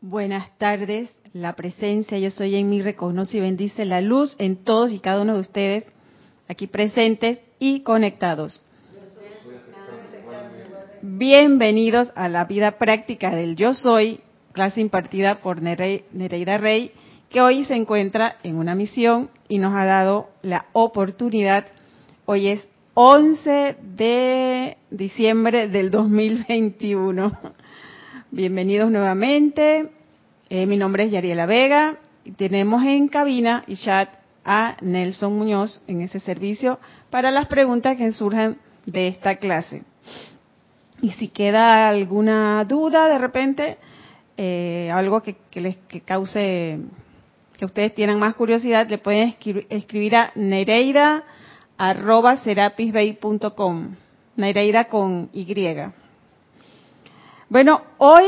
Buenas tardes, la presencia, yo soy en mí, reconoce y bendice la luz en todos y cada uno de ustedes aquí presentes y conectados. Bienvenidos a la vida práctica del Yo Soy, clase impartida por Nereida Rey, que hoy se encuentra en una misión y nos ha dado la oportunidad. Hoy es 11 de diciembre del 2021. Bienvenidos nuevamente. Eh, mi nombre es Yariela Vega y tenemos en cabina y chat a Nelson Muñoz en ese servicio para las preguntas que surjan de esta clase. Y si queda alguna duda de repente, eh, algo que, les cause, que ustedes tengan más curiosidad, le pueden escribir, a Nereida. Nereida con Y. Bueno, hoy,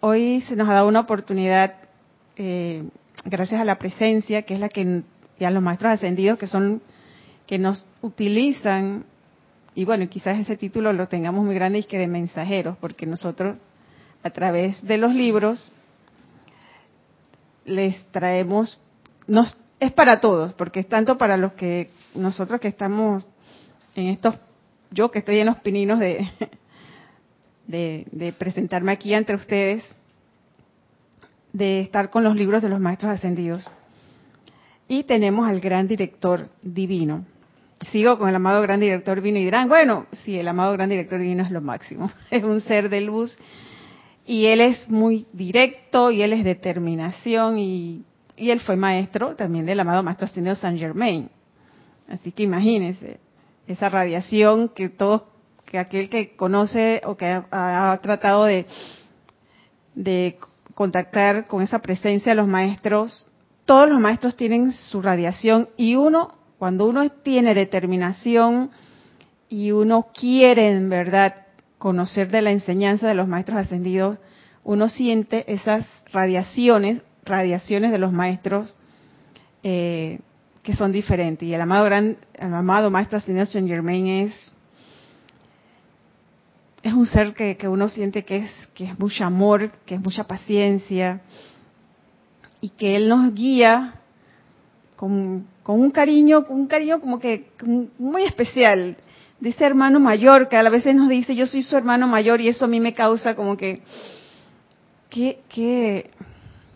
hoy se nos ha dado una oportunidad, eh, gracias a la presencia, que es la que, y a los maestros ascendidos que son, que nos utilizan, y bueno, quizás ese título lo tengamos muy grande y que de mensajeros, porque nosotros, a través de los libros, les traemos, nos, es para todos, porque es tanto para los que nosotros que estamos en estos, yo que estoy en los pininos de, de, presentarme aquí ante ustedes, de estar con los libros de los maestros ascendidos. Y tenemos al gran director divino. Sigo con el amado gran director divino y dirán, bueno, sí, el amado gran director divino es lo máximo. Es un ser de luz y él es muy directo y él es determinación y, y él fue maestro también del amado maestro ascendido Saint Germain. Así que imagínense esa radiación que todos, que aquel que conoce o que ha, tratado de, de contactar con esa presencia de los maestros, todos los maestros tienen su radiación y uno, cuando uno tiene determinación y uno quiere en verdad conocer de la enseñanza de los maestros ascendidos, uno siente esas radiaciones, radiaciones de los maestros eh, que son diferentes. Y el amado gran, el amado maestro ascendido Saint Germain es es un ser que, que, uno siente que es que es mucho amor, que es mucha paciencia y que él nos guía con, con un cariño, un cariño como que muy especial. Dice hermano mayor, que a veces nos dice yo soy su hermano mayor y eso a mí me causa como que qué qué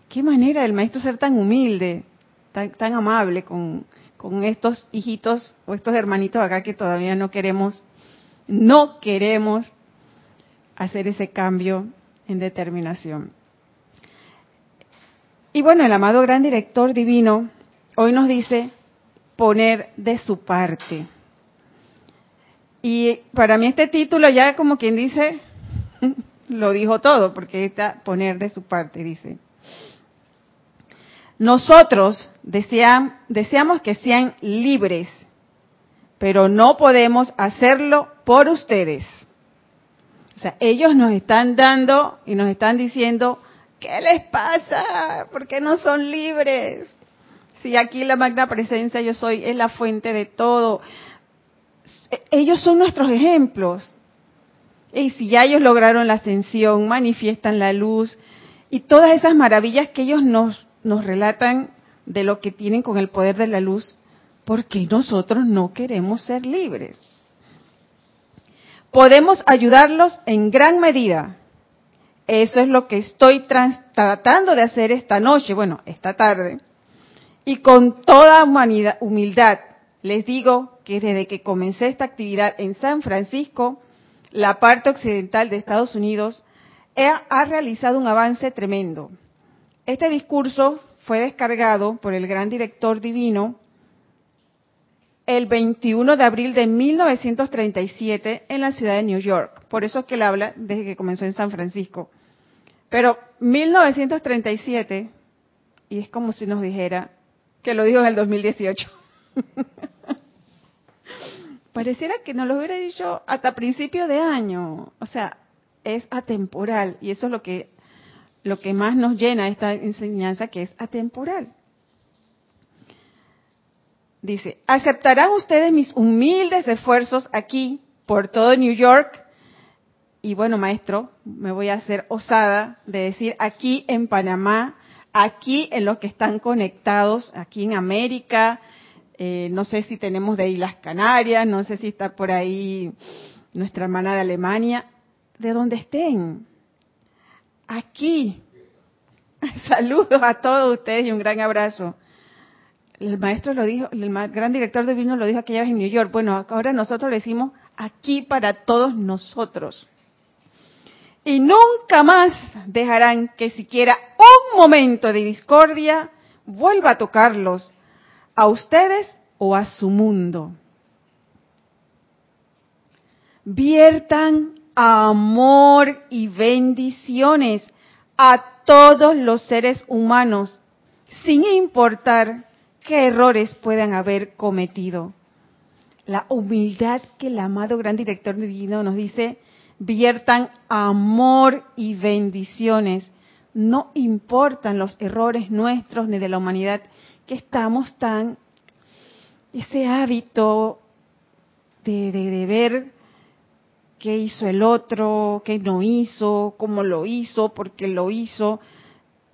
qué manera del maestro ser tan humilde, tan, amable con, con estos hijitos o estos hermanitos acá que todavía no queremos, no queremos hacer ese cambio en determinación. Y bueno, el amado gran director divino hoy nos dice poner de su parte. Y para mí este título ya como quien dice, lo dijo todo, porque está poner de su parte, dice. Nosotros deseamos que sean libres, pero no podemos hacerlo por ustedes. O sea, ellos nos están dando y nos están diciendo, ¿qué les pasa? ¿Por qué no son libres? Si aquí la magna presencia yo soy es la fuente de todo. Ellos son nuestros ejemplos. Y si ya ellos lograron la ascensión, manifiestan la luz y todas esas maravillas que ellos nos nos relatan de lo que tienen con el poder de la luz, porque nosotros no queremos ser libres. Podemos ayudarlos en gran medida. Eso es lo que estoy tratando de hacer esta noche, bueno, esta tarde. Y con toda humildad les digo que desde que comencé esta actividad en San Francisco, la parte occidental de Estados Unidos ha realizado un avance tremendo. Este discurso fue descargado por el gran director divino el 21 de abril de 1937 en la ciudad de New York. Por eso es que él habla desde que comenzó en San Francisco. Pero 1937, y es como si nos dijera que lo dijo en el 2018. Pareciera que nos lo hubiera dicho hasta principio de año. O sea, es atemporal y eso es lo que lo que más nos llena esta enseñanza que es atemporal. Dice, ¿aceptarán ustedes mis humildes esfuerzos aquí por todo New York Y bueno, maestro, me voy a hacer osada de decir aquí en Panamá, aquí en los que están conectados, aquí en América, eh, no sé si tenemos de ahí las Canarias, no sé si está por ahí nuestra hermana de Alemania, de donde estén. Aquí. Saludos a todos ustedes y un gran abrazo. El maestro lo dijo, el gran director de vino lo dijo aquella vez en New York. Bueno, ahora nosotros le decimos aquí para todos nosotros. Y nunca más dejarán que siquiera un momento de discordia vuelva a tocarlos, a ustedes o a su mundo. Viertan amor y bendiciones a todos los seres humanos, sin importar qué errores puedan haber cometido. La humildad que el amado gran director divino nos dice, viertan amor y bendiciones. No importan los errores nuestros ni de la humanidad, que estamos tan, ese hábito de, de, de ver qué hizo el otro, qué no hizo, cómo lo hizo, por qué lo hizo.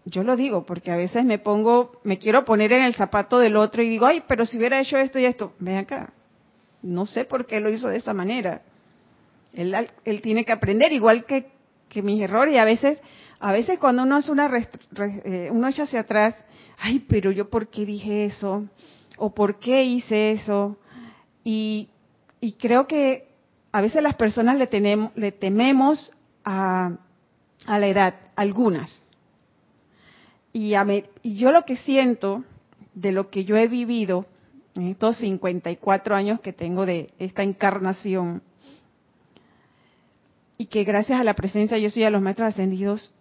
Yo lo digo porque a veces me pongo, me quiero poner en el zapato del otro y digo, ay, pero si hubiera hecho esto y esto, ven acá, no sé por qué lo hizo de esta manera. Él, él tiene que aprender, igual que, que mis errores, y a veces, a veces cuando uno hace una, eh, uno echa hacia atrás, ay, pero yo por qué dije eso, o por qué hice eso, y, y creo que a veces las personas le, tenemos, le tememos a, la edad, algunas. Y, y yo lo que siento de lo que yo he vivido en estos 54 años que tengo de esta encarnación, y que gracias a la presencia yo soy a los maestros ascendidos,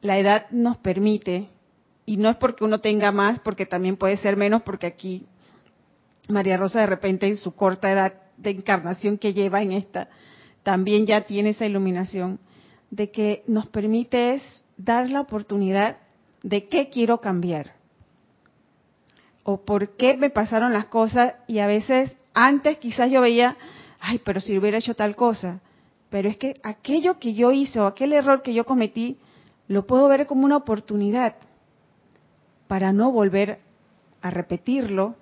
la edad nos permite, y no es porque uno tenga más, porque también puede ser menos, porque aquí María Rosa de repente en su corta edad de encarnación que lleva en esta, también ya tiene esa iluminación de que nos permite es dar la oportunidad de qué quiero cambiar o por qué me pasaron las cosas y a veces antes quizás yo veía, ay, pero si hubiera hecho tal cosa, pero es que aquello que yo hice o aquel error que yo cometí, lo puedo ver como una oportunidad para no volver a repetirlo.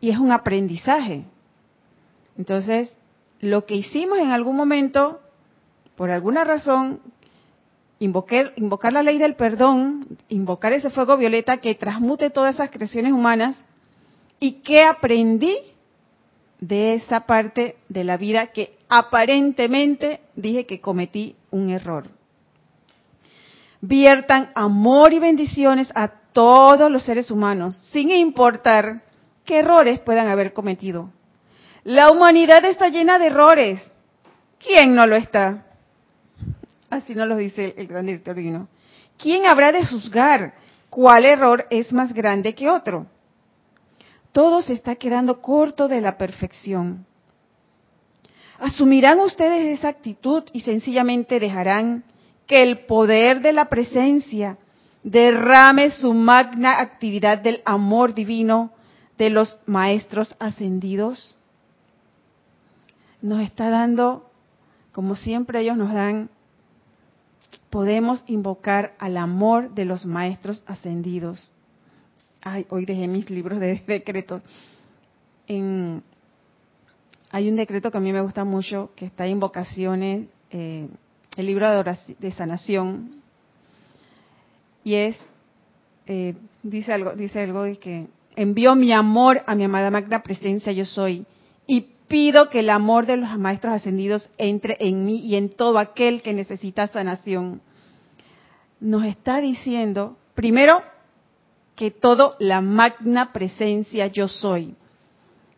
Y es un aprendizaje. Entonces, lo que hicimos en algún momento, por alguna razón, invocar, invocar la ley del perdón, invocar ese fuego violeta que transmute todas esas creaciones humanas, y qué aprendí de esa parte de la vida que aparentemente dije que cometí un error. Viertan amor y bendiciones a todos los seres humanos, sin importar qué errores puedan haber cometido. La humanidad está llena de errores. ¿Quién no lo está? Así nos lo dice el gran director. ¿Quién habrá de juzgar cuál error es más grande que otro? Todo se está quedando corto de la perfección. ¿Asumirán ustedes esa actitud y sencillamente dejarán que el poder de la presencia derrame su magna actividad del amor divino de los maestros ascendidos? nos está dando, como siempre ellos nos dan, podemos invocar al amor de los maestros ascendidos. Ay, hoy dejé mis libros de decretos. En, hay un decreto que a mí me gusta mucho, que está en invocaciones, eh, el libro de, sanación, y es, eh, dice algo, dice algo de que envío mi amor a mi amada magna presencia yo soy, y pido que el amor de los maestros ascendidos entre en mí y en todo aquel que necesita sanación. Nos está diciendo, primero, que todo la magna presencia yo soy.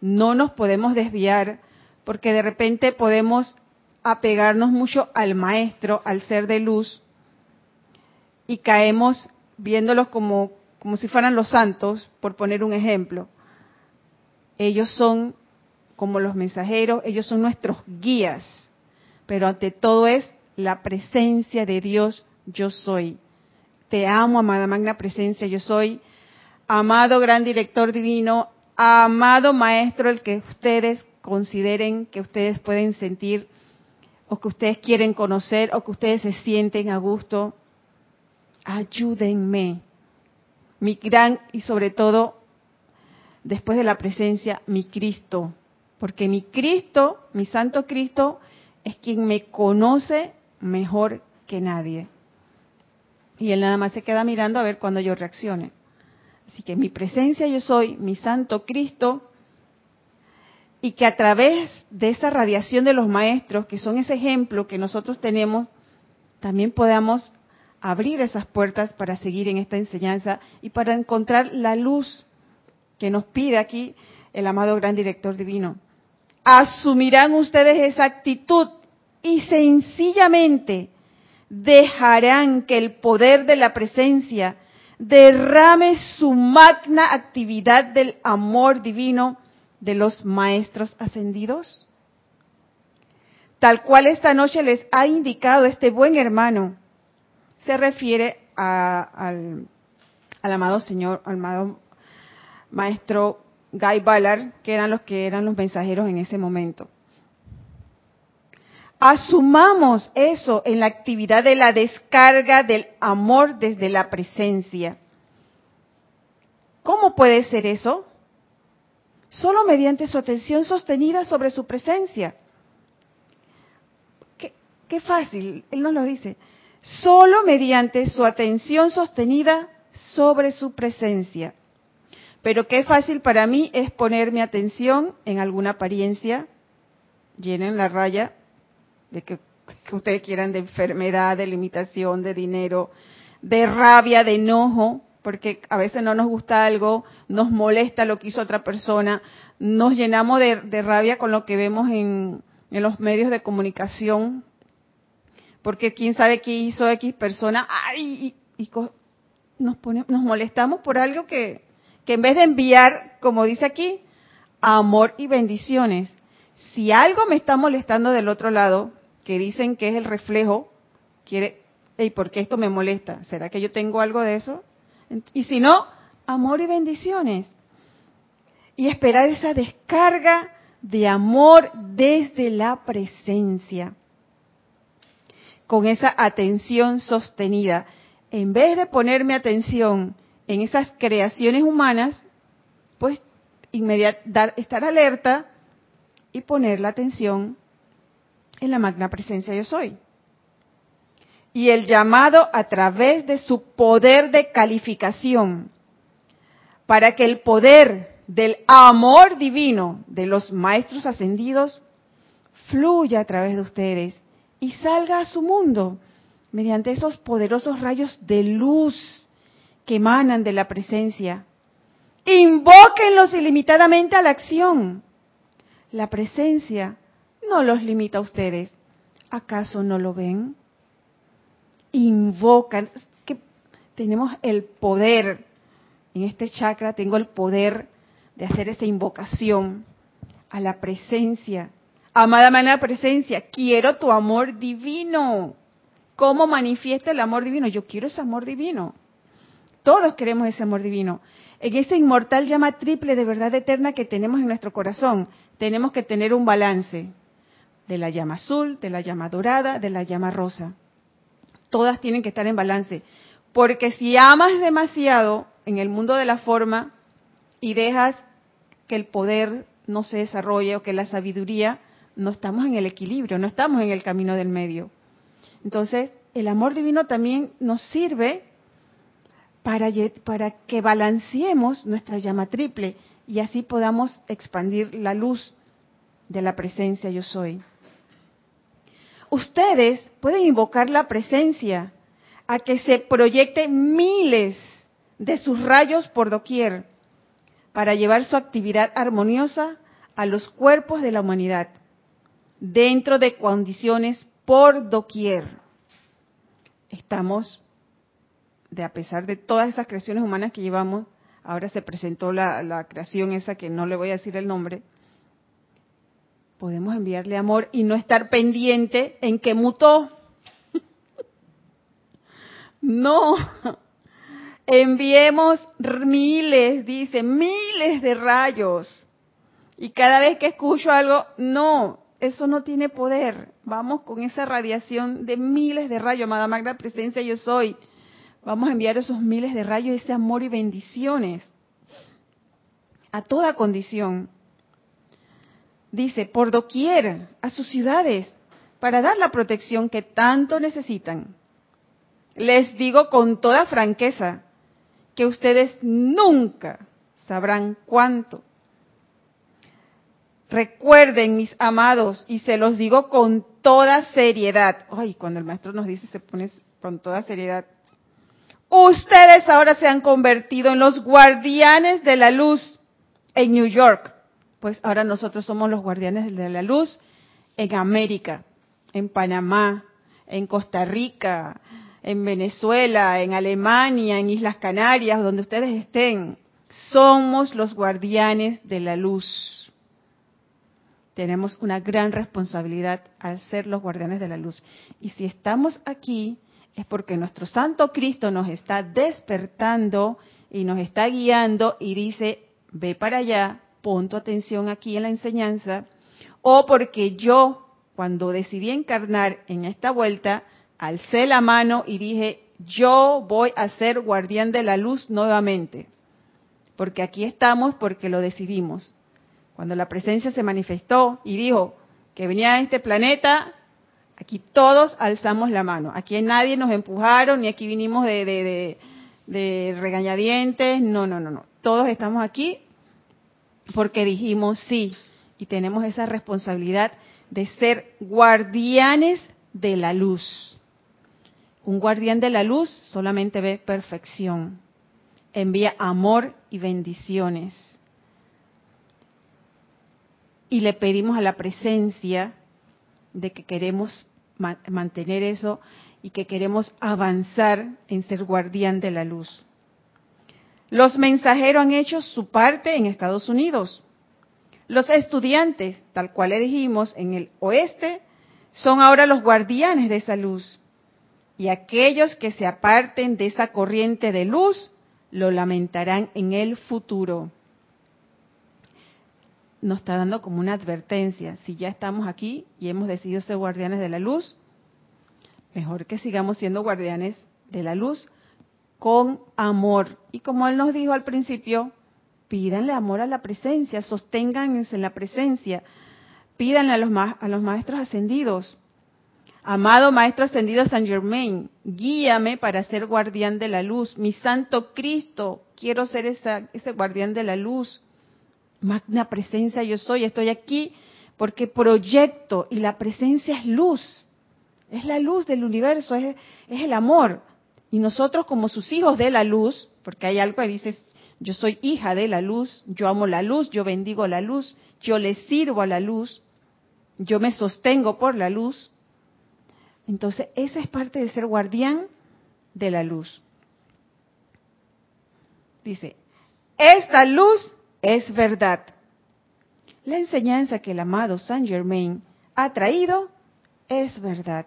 No nos podemos desviar porque de repente podemos apegarnos mucho al maestro, al ser de luz, y caemos viéndolos como, como si fueran los santos, por poner un ejemplo. Ellos son como los mensajeros, ellos son nuestros guías, pero ante todo es la presencia de Dios, yo soy. Te amo, amada magna presencia, yo soy. Amado gran director divino, amado maestro, el que ustedes consideren que ustedes pueden sentir o que ustedes quieren conocer, o que ustedes se sienten a gusto, ayúdenme. Mi gran y sobre todo, después de la presencia, mi Cristo. Porque mi Cristo, mi Santo Cristo, es quien me conoce mejor que nadie. Y él nada más se queda mirando a ver cuando yo reaccione. Así que mi presencia yo soy, mi Santo Cristo, y que a través de esa radiación de los maestros, que son ese ejemplo que nosotros tenemos, también podamos abrir esas puertas para seguir en esta enseñanza y para encontrar la luz que nos pide aquí el amado gran director divino. Asumirán ustedes esa actitud y sencillamente dejarán que el poder de la presencia derrame su magna actividad del amor divino de los maestros ascendidos? Tal cual esta noche les ha indicado este buen hermano, se refiere al, amado Señor, al amado Maestro Guy Ballard, que eran los que eran los mensajeros en ese momento. Asumamos eso en la actividad de la descarga del amor desde la presencia. ¿Cómo puede ser eso? Solo mediante su atención sostenida sobre su presencia. Qué, fácil, él nos lo dice. Solo mediante su atención sostenida sobre su presencia. Pero qué fácil para mí es poner mi atención en alguna apariencia, llenen la raya de que, ustedes quieran de enfermedad, de limitación, de dinero, de rabia, de enojo, porque a veces no nos gusta algo, nos molesta lo que hizo otra persona, nos llenamos de, rabia con lo que vemos en, los medios de comunicación, porque quién sabe qué hizo X persona, ay, y, nos, nos molestamos por algo que, que en vez de enviar, como dice aquí, amor y bendiciones, si algo me está molestando del otro lado, que dicen que es el reflejo, quiere, ¿y por qué esto me molesta? ¿Será que yo tengo algo de eso? Y si no, amor y bendiciones. Y esperar esa descarga de amor desde la presencia, con esa atención sostenida. En vez de ponerme atención en esas creaciones humanas, pues estar alerta y poner la atención en la magna presencia yo soy. Y el llamado a través de su poder de calificación, para que el poder del amor divino de los maestros ascendidos fluya a través de ustedes y salga a su mundo mediante esos poderosos rayos de luz que emanan de la presencia. Invóquenlos ilimitadamente a la acción. La presencia no los limita a ustedes. ¿Acaso no lo ven? Invocan, que tenemos el poder, en este chakra tengo el poder de hacer esa invocación a la presencia. Amada mana presencia, quiero tu amor divino. ¿Cómo manifiesta el amor divino? Yo quiero ese amor divino. Todos queremos ese amor divino. En esa inmortal llama triple de verdad eterna que tenemos en nuestro corazón, tenemos que tener un balance de la llama azul, de la llama dorada, de la llama rosa. Todas tienen que estar en balance. Porque si amas demasiado en el mundo de la forma y dejas que el poder no se desarrolle o que la sabiduría, no estamos en el equilibrio, no estamos en el camino del medio. Entonces, el amor divino también nos sirve para, que balanceemos nuestra llama triple y así podamos expandir la luz de la presencia yo soy ustedes pueden invocar la presencia a que se proyecte miles de sus rayos por doquier para llevar su actividad armoniosa a los cuerpos de la humanidad, dentro de condiciones por doquier. Estamos, de a pesar de todas esas creaciones humanas que llevamos, ahora se presentó la, creación esa que no le voy a decir el nombre, podemos enviarle amor y no estar pendiente en que mutó. no, enviemos miles, dice, miles de rayos. Y cada vez que escucho algo, no, eso no tiene poder. vamos con esa radiación de miles de rayos, amada magna presencia yo soy. Vamos a enviar esos miles de rayos, ese amor y bendiciones a toda condición. Dice, por doquier, a sus ciudades, para dar la protección que tanto necesitan. Les digo con toda franqueza que ustedes nunca sabrán cuánto. Recuerden, mis amados, y se los digo con toda seriedad. Ay, cuando el maestro nos dice, se pone con toda seriedad. Ustedes ahora se han convertido en los guardianes de la luz en New York. Pues ahora nosotros somos los guardianes de la luz en América, en Panamá, en Costa Rica, en Venezuela, en Alemania, en Islas Canarias, donde ustedes estén. Somos los guardianes de la luz. Tenemos una gran responsabilidad al ser los guardianes de la luz. Y si estamos aquí es porque nuestro Santo Cristo nos está despertando y nos está guiando y dice, ve para allá, pon tu atención aquí en la enseñanza, o porque yo, cuando decidí encarnar en esta vuelta, alcé la mano y dije, yo voy a ser guardián de la luz nuevamente, porque aquí estamos porque lo decidimos. Cuando la presencia se manifestó y dijo que venía a este planeta, aquí todos alzamos la mano. Aquí nadie nos empujaron, ni aquí vinimos de, de, de regañadientes, no, no, no, no. Todos estamos aquí porque dijimos sí y tenemos esa responsabilidad de ser guardianes de la luz. Un guardián de la luz solamente ve perfección, envía amor y bendiciones. Y le pedimos a la presencia de que queremos mantener eso y que queremos avanzar en ser guardián de la luz. Los mensajeros han hecho su parte en Estados Unidos. Los estudiantes, tal cual le dijimos, en el oeste, son ahora los guardianes de esa luz. Y aquellos que se aparten de esa corriente de luz, lo lamentarán en el futuro. Nos está dando como una advertencia. Si ya estamos aquí y hemos decidido ser guardianes de la luz, mejor que sigamos siendo guardianes de la luz con amor. Y como él nos dijo al principio, pídanle amor a la presencia, sosténganse en la presencia, pídanle a los, a los maestros ascendidos. Amado Maestro Ascendido San Germain, guíame para ser guardián de la luz. Mi Santo Cristo, quiero ser esa, ese guardián de la luz. Magna presencia yo soy, estoy aquí porque proyecto y la presencia es luz. Es la luz del universo, es, es el amor. Y nosotros como sus hijos de la luz, porque hay algo que dice, yo soy hija de la luz, yo amo la luz, yo bendigo la luz, yo le sirvo a la luz, yo me sostengo por la luz. Entonces, esa es parte de ser guardián de la luz. Dice, esta luz es verdad. La enseñanza que el amado Saint Germain ha traído es verdad.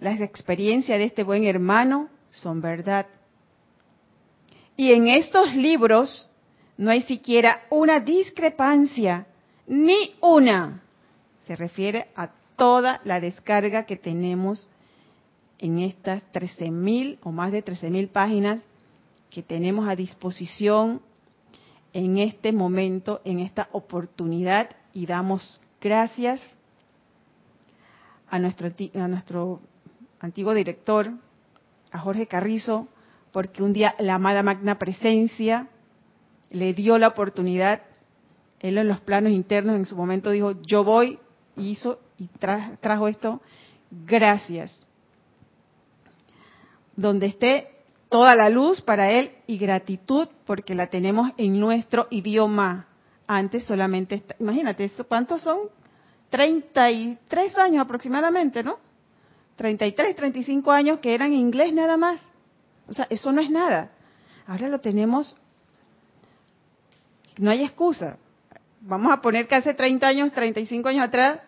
Las experiencias de este buen hermano son verdad. Y en estos libros no hay siquiera una discrepancia, ni una. Se refiere a toda la descarga que tenemos en estas 13.000 o más de 13.000 páginas que tenemos a disposición en este momento, en esta oportunidad, y damos gracias a nuestro, a nuestro antiguo director, a Jorge Carrizo, porque un día la amada magna presencia le dio la oportunidad, él en los planos internos en su momento dijo, yo voy, hizo y trajo esto, gracias. Donde esté toda la luz para él y gratitud porque la tenemos en nuestro idioma. Antes solamente, imagínate, ¿cuántos son? 33 años aproximadamente, ¿no? 33, 35 años que eran inglés nada más. O sea, eso no es nada. Ahora lo tenemos, no hay excusa. Vamos a poner que hace 30 años, 35 años atrás,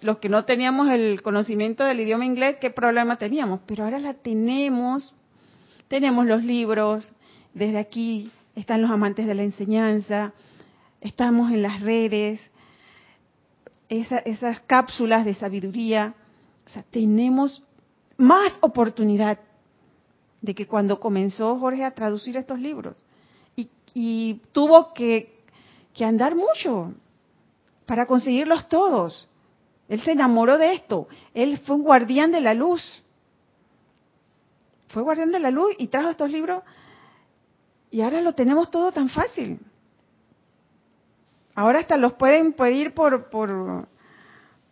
los que no teníamos el conocimiento del idioma inglés, ¿qué problema teníamos? Pero ahora la tenemos, tenemos los libros, desde aquí están los amantes de la enseñanza, estamos en las redes, esas cápsulas de sabiduría. O sea, tenemos más oportunidad de que cuando comenzó Jorge a traducir estos libros y, tuvo que, que andar mucho para conseguirlos todos. Él se enamoró de esto. Él fue un guardián de la luz. Fue guardián de la luz y trajo estos libros y ahora lo tenemos todo tan fácil. Ahora hasta los pueden pedir por, por,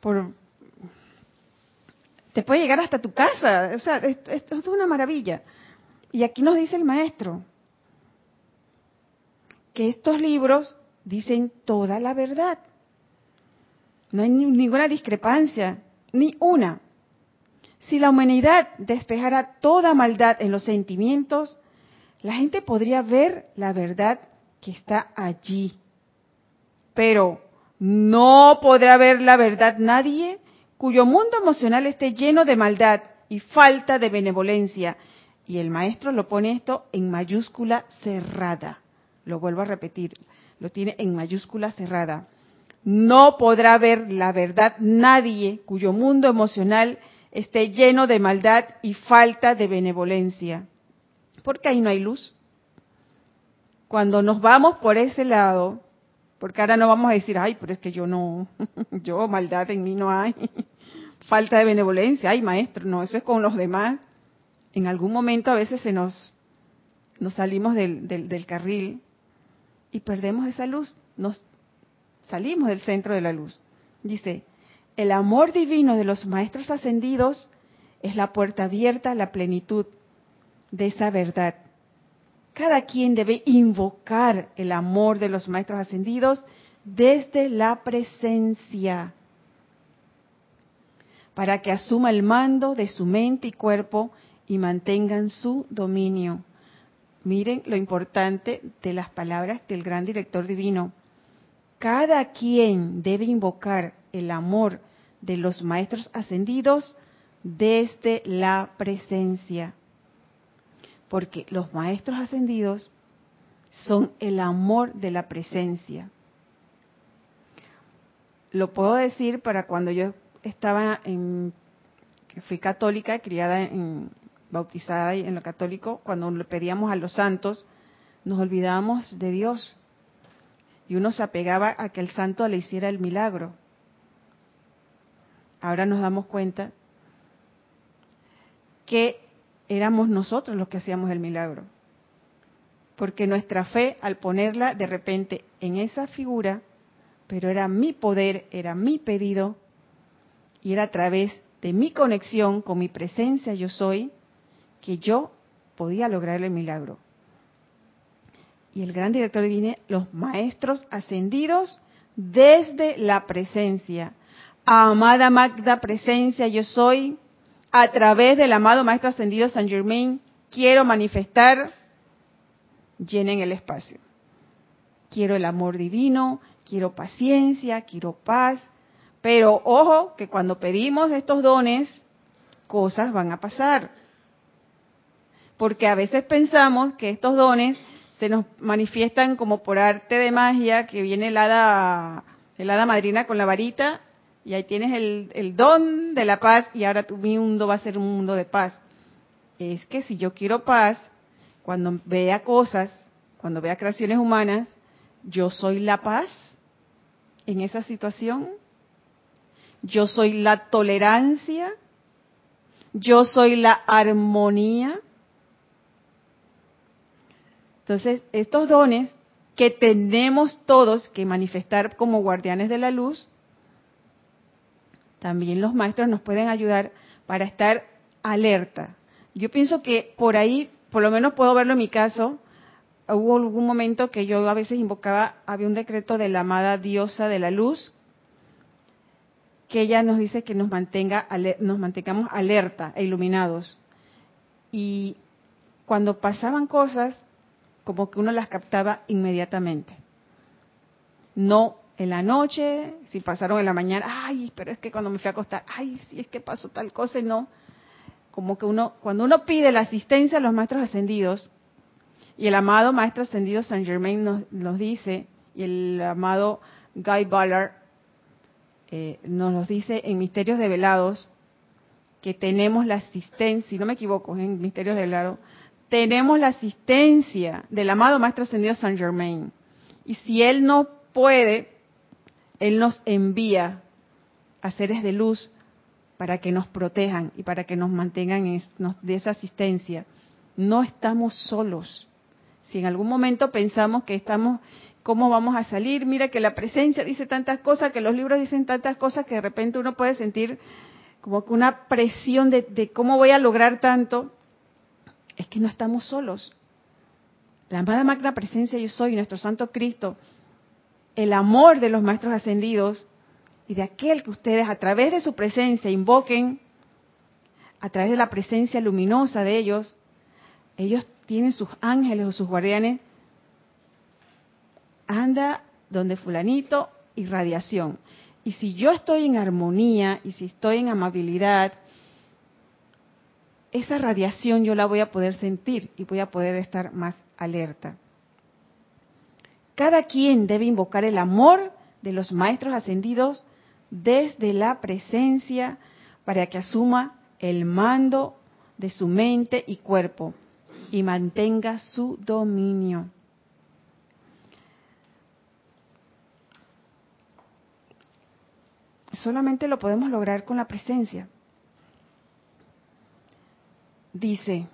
por, te puede llegar hasta tu casa. O sea, esto, es una maravilla. Y aquí nos dice el maestro que estos libros dicen toda la verdad. No hay ninguna discrepancia, ni una. Si la humanidad despejara toda maldad en los sentimientos, la gente podría ver la verdad que está allí. Pero no podrá ver la verdad nadie cuyo mundo emocional esté lleno de maldad y falta de benevolencia. Y el maestro lo pone esto en mayúscula cerrada. Lo vuelvo a repetir, lo tiene en mayúscula cerrada. No podrá ver la verdad nadie cuyo mundo emocional esté lleno de maldad y falta de benevolencia. Porque ahí no hay luz. Cuando nos vamos por ese lado, porque ahora no vamos a decir, ay, pero es que yo no, yo maldad en mí no hay, falta de benevolencia, ay, maestro, no, eso es con los demás. En algún momento a veces se nos, nos salimos del, del, del carril y perdemos esa luz, nos salimos del centro de la luz. Dice, el amor divino de los maestros ascendidos es la puerta abierta a la plenitud de esa verdad cada quien debe invocar el amor de los maestros ascendidos desde la presencia para que asuma el mando de su mente y cuerpo y mantengan su dominio. Miren lo importante de las palabras del gran director divino. Cada quien debe invocar el amor de los maestros ascendidos desde la presencia porque los maestros ascendidos son el amor de la presencia. Lo puedo decir para cuando yo estaba en, fui católica, criada en, bautizada en lo católico, cuando le pedíamos a los santos, nos olvidábamos de Dios y uno se apegaba a que el santo le hiciera el milagro. Ahora nos damos cuenta que éramos nosotros los que hacíamos el milagro. Porque nuestra fe, al ponerla de repente en esa figura, pero era mi poder, era mi pedido, y era a través de mi conexión con mi presencia yo soy, que yo podía lograr el milagro. Y el gran director divino, los maestros ascendidos desde la presencia. Amada Magda presencia, yo soy, a través del amado Maestro Ascendido San Germain, quiero manifestar, llenen el espacio. Quiero el amor divino, quiero paciencia, quiero paz, pero ojo que cuando pedimos estos dones, cosas van a pasar. Porque a veces pensamos que estos dones se nos manifiestan como por arte de magia, que viene el hada, el hada madrina con la varita y ahí tienes el, don de la paz y ahora tu mundo va a ser un mundo de paz. Es que si yo quiero paz, cuando vea cosas, cuando vea creaciones humanas, yo soy la paz en esa situación. Yo soy la tolerancia. Yo soy la armonía. Entonces, estos dones que tenemos todos que manifestar como guardianes de la luz, también los maestros nos pueden ayudar para estar alerta. Yo pienso que por ahí, por lo menos puedo verlo en mi caso, hubo algún momento que yo a veces invocaba, había un decreto de la amada diosa de la luz, que ella nos dice que nos mantenga nos mantengamos alerta e iluminados. Y cuando pasaban cosas, como que uno las captaba inmediatamente. No en la noche, si pasaron en la mañana, ay, pero es que cuando me fui a acostar, ay, si es que pasó tal cosa y no. Como que uno, cuando uno pide la asistencia a los maestros ascendidos, y el amado maestro ascendido Saint Germain nos, nos dice, y el amado Guy Ballard, eh, nos los dice en Misterios de Velados, que tenemos la asistencia, si no me equivoco, en Misterios de Velado, tenemos la asistencia del amado Maestro Ascendido San Germain. Y si Él no puede, Él nos envía a seres de luz para que nos protejan y para que nos mantengan, nos dé esa asistencia. No estamos solos. Si en algún momento pensamos que estamos, ¿cómo vamos a salir? Mira que la presencia dice tantas cosas, que los libros dicen tantas cosas que de repente uno puede sentir como que una presión de, de cómo voy a lograr tanto. Es que no estamos solos. La amada magna presencia yo soy, nuestro Santo Cristo, el amor de los maestros ascendidos, y de aquel que ustedes a través de su presencia invoquen, a través de la presencia luminosa de ellos, ellos tienen sus ángeles o sus guardianes, anda donde fulanito y radiación. Y si yo estoy en armonía y si estoy en amabilidad, esa radiación yo la voy a poder sentir y voy a poder estar más alerta. Cada quien debe invocar el amor de los maestros ascendidos desde la presencia para que asuma el mando de su mente y cuerpo y mantenga su dominio. Solamente lo podemos lograr con la presencia. Dice,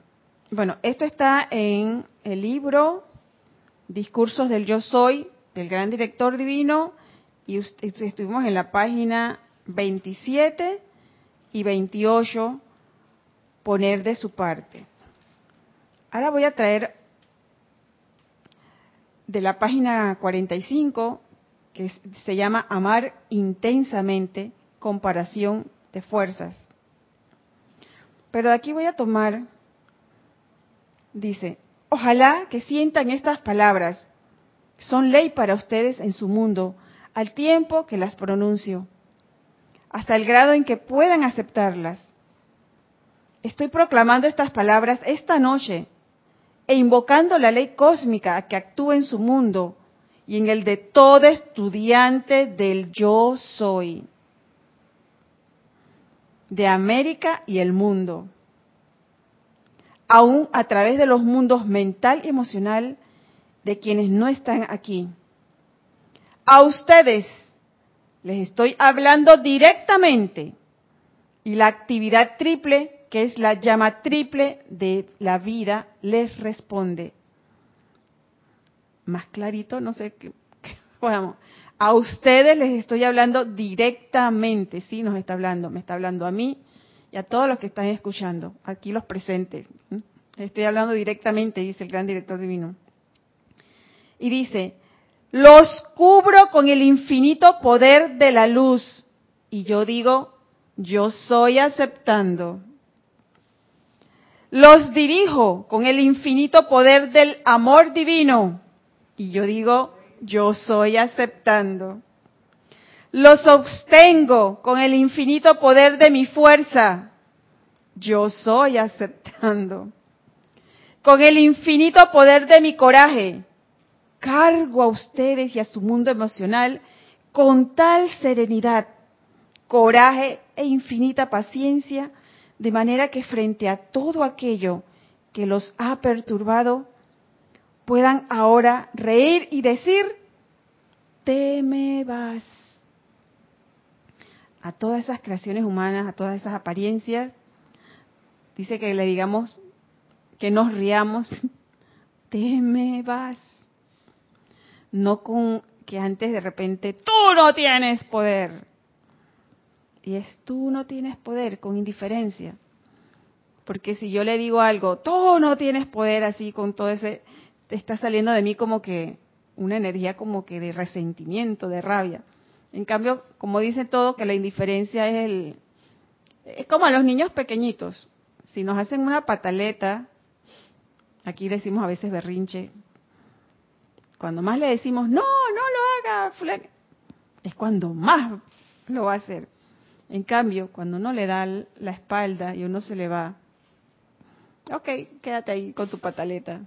bueno, esto está en el libro Discursos del Yo Soy, del gran director divino, y estuvimos en la página 27 y 28, poner de su parte. Ahora voy a traer de la página 45, que se llama Amar intensamente, comparación de fuerzas. Pero aquí voy a tomar, dice, ojalá que sientan estas palabras, son ley para ustedes en su mundo, al tiempo que las pronuncio, hasta el grado en que puedan aceptarlas. Estoy proclamando estas palabras esta noche e invocando la ley cósmica a que actúe en su mundo y en el de todo estudiante del yo soy, de América y el mundo, aún a través de los mundos mental y emocional de quienes no están aquí. A ustedes les estoy hablando directamente. Y la actividad triple, que es la llama triple de la vida, les responde. Más clarito, no sé qué. Vamos, a ustedes les estoy hablando directamente, sí, nos está hablando, me está hablando a mí y a todos los que están escuchando, aquí los presentes. Estoy hablando directamente, dice el gran director divino. Y dice, los cubro con el infinito poder de la luz. Y yo digo, yo soy aceptando. Los dirijo con el infinito poder del amor divino. Y yo digo, yo soy aceptando. Los sostengo con el infinito poder de mi fuerza. Yo soy aceptando. Con el infinito poder de mi coraje cargo a ustedes y a su mundo emocional con tal serenidad, coraje e infinita paciencia, de manera que frente a todo aquello que los ha perturbado, puedan ahora reír y decir, te me vas. A todas esas creaciones humanas, a todas esas apariencias, dice que le digamos, que nos riamos, te me vas no con que antes de repente tú no tienes poder. Y es tú no tienes poder con indiferencia. Porque si yo le digo algo, tú no tienes poder así con todo ese, te está saliendo de mí como que una energía como que de resentimiento, de rabia. En cambio, como dice todo, que la indiferencia es el, es como a los niños pequeñitos. Si nos hacen una pataleta, aquí decimos a veces berrinche, cuando más le decimos, no, no lo haga, es cuando más lo va a hacer. En cambio, cuando uno le da la espalda y uno se le va, ok, quédate ahí con tu pataleta.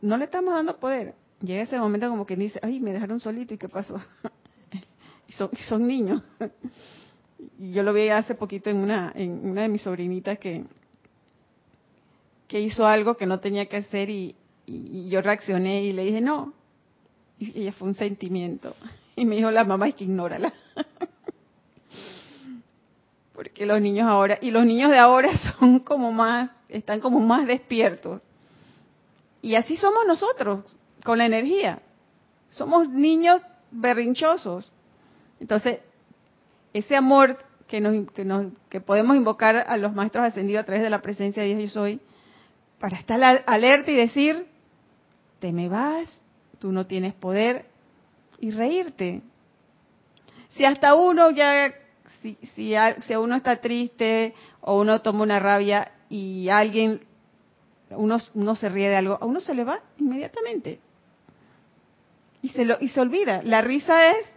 No le estamos dando poder. Llega ese momento como que dice, ay, me dejaron solito y qué pasó. y son, son niños. yo lo vi hace poquito en una, en una de mis sobrinitas que, que hizo algo que no tenía que hacer y, yo reaccioné y le dije no. Y ella fue un sentimiento. Y me dijo la mamá es que ignórala. Porque los niños ahora, y los niños de ahora son como más, están como más despiertos. Y así somos nosotros, con la energía. Somos niños berrinchosos. Entonces, ese amor que, nos, que, podemos invocar a los maestros ascendidos a través de la presencia de Dios yo soy, para estar alerta y decir, te me vas, tú no tienes poder, y reírte. Si hasta uno ya, si, si, si uno está triste o uno toma una rabia y alguien, uno, uno se ríe de algo, a uno se le va inmediatamente. Y se, lo, y se olvida. La risa es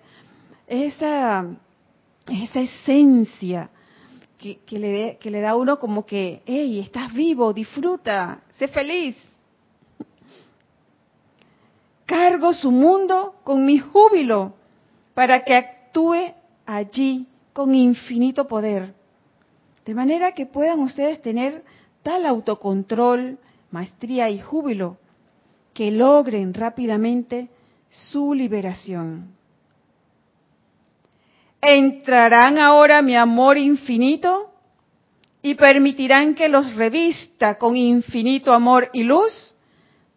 esa, esa esencia que, le, que le da a uno como que, hey, estás vivo, disfruta, sé feliz. Cargo su mundo con mi júbilo para que actúe allí con infinito poder. De manera que puedan ustedes tener tal autocontrol, maestría y júbilo que logren rápidamente su liberación. Entrarán ahora mi amor infinito y permitirán que los revista con infinito amor y luz,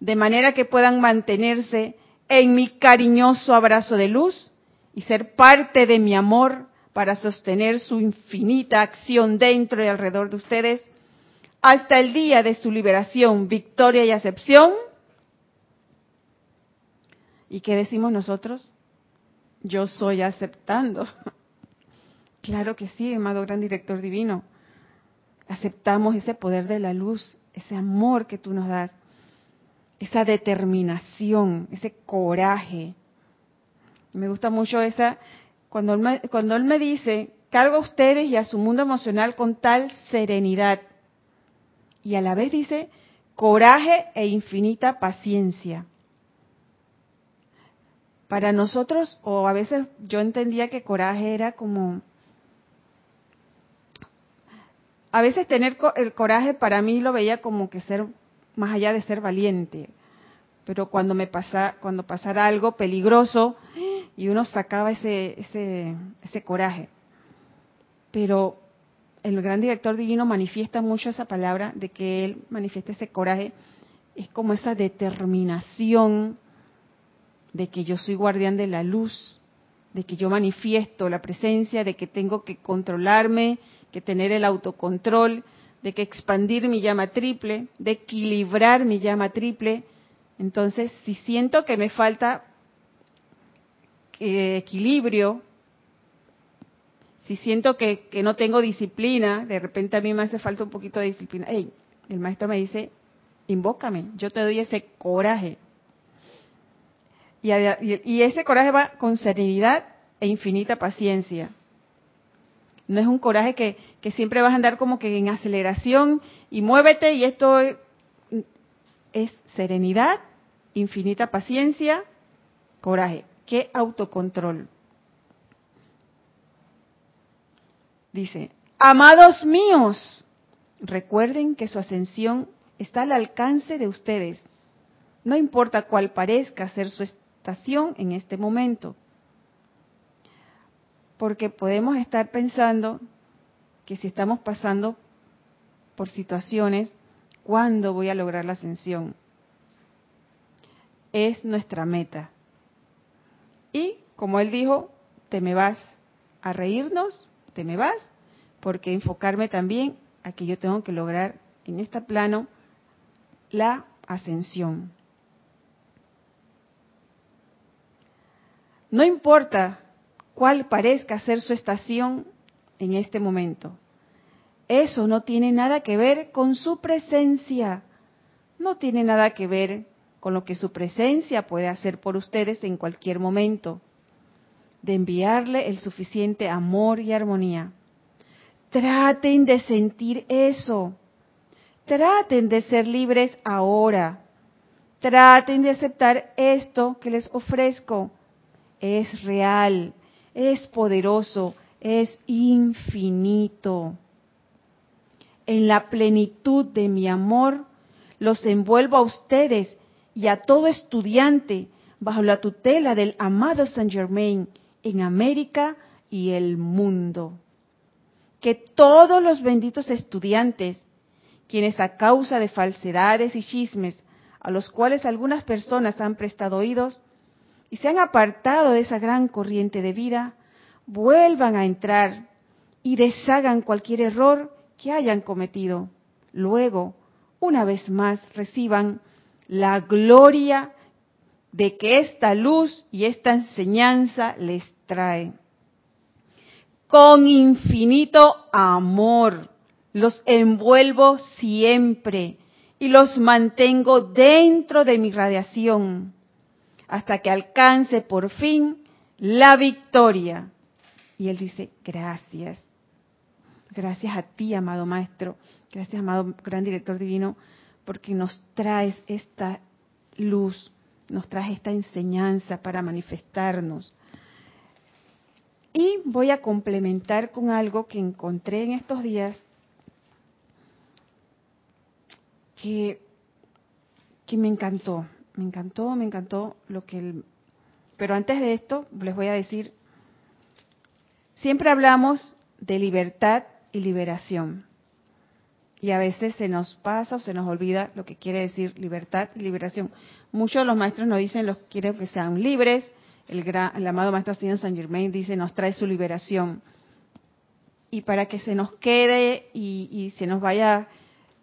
de manera que puedan mantenerse en mi cariñoso abrazo de luz y ser parte de mi amor para sostener su infinita acción dentro y alrededor de ustedes hasta el día de su liberación, victoria y acepción. ¿Y qué decimos nosotros? Yo soy aceptando. Claro que sí, amado gran director divino. Aceptamos ese poder de la luz, ese amor que tú nos das, esa determinación, ese coraje. Me gusta mucho esa, cuando él me, cuando él me dice, cargo a ustedes y a su mundo emocional con tal serenidad. Y a la vez dice, coraje e infinita paciencia para nosotros, o a veces yo entendía que coraje era como... A veces tener el coraje para mí lo veía como que ser más allá de ser valiente. Pero cuando me pasa, cuando pasara algo peligroso y uno sacaba ese, ese, ese coraje. Pero el gran director divino manifiesta mucho esa palabra de que él manifiesta ese coraje. Es como esa determinación de que yo soy guardián de la luz, de que yo manifiesto la presencia, de que tengo que controlarme, que tener el autocontrol, de que expandir mi llama triple, de equilibrar mi llama triple. Entonces, si siento que me falta eh, equilibrio, si siento que, que, no tengo disciplina, de repente a mí me hace falta un poquito de disciplina. Hey, el maestro me dice, invócame, yo te doy ese coraje, y, ese coraje va con serenidad e infinita paciencia. No es un coraje que, que, siempre vas a andar como que en aceleración y muévete y esto es serenidad, infinita paciencia, coraje. ¿Qué autocontrol? Dice, amados míos, recuerden que su ascensión está al alcance de ustedes. No importa cuál parezca ser su, en este momento. Porque podemos estar pensando que si estamos pasando por situaciones, ¿cuándo voy a lograr la ascensión? Es nuestra meta. Y como él dijo, te me vas a reírnos, te me vas, porque enfocarme también a que yo tengo que lograr en este plano la ascensión. No importa cuál parezca ser su estación en este momento. Eso no tiene nada que ver con su presencia. No tiene nada que ver con lo que su presencia puede hacer por ustedes en cualquier momento. De enviarle el suficiente amor y armonía. Traten de sentir eso. Traten de ser libres ahora. Traten de aceptar esto que les ofrezco es real, es poderoso, es infinito. En la plenitud de mi amor, los envuelvo a ustedes y a todo estudiante bajo la tutela del amado Saint Germain en América y el mundo. Que todos los benditos estudiantes, quienes a causa de falsedades y chismes, a los cuales algunas personas han prestado oídos y se han apartado de esa gran corriente de vida, vuelvan a entrar y deshagan cualquier error que hayan cometido. Luego, una vez más, reciban la gloria de que esta luz y esta enseñanza les trae. Con infinito amor los envuelvo siempre y los mantengo dentro de mi radiación hasta que alcance por fin la victoria. Y él dice, gracias. Gracias a ti, amado Maestro. Gracias, amado Gran Director Divino, porque nos traes esta luz, nos traes esta enseñanza para manifestarnos. Y voy a complementar con algo que encontré en estos días que, que me encantó, me encantó, me encantó lo que el... Pero antes de esto les voy a decir, siempre hablamos de libertad y liberación. Y a veces se nos pasa o se nos olvida lo que quiere decir libertad y liberación. Muchos de los maestros nos dicen los quieren que sean libres. El, el amado maestro Señor Saint Germain dice nos trae su liberación. Y para que se nos quede y, y se nos vaya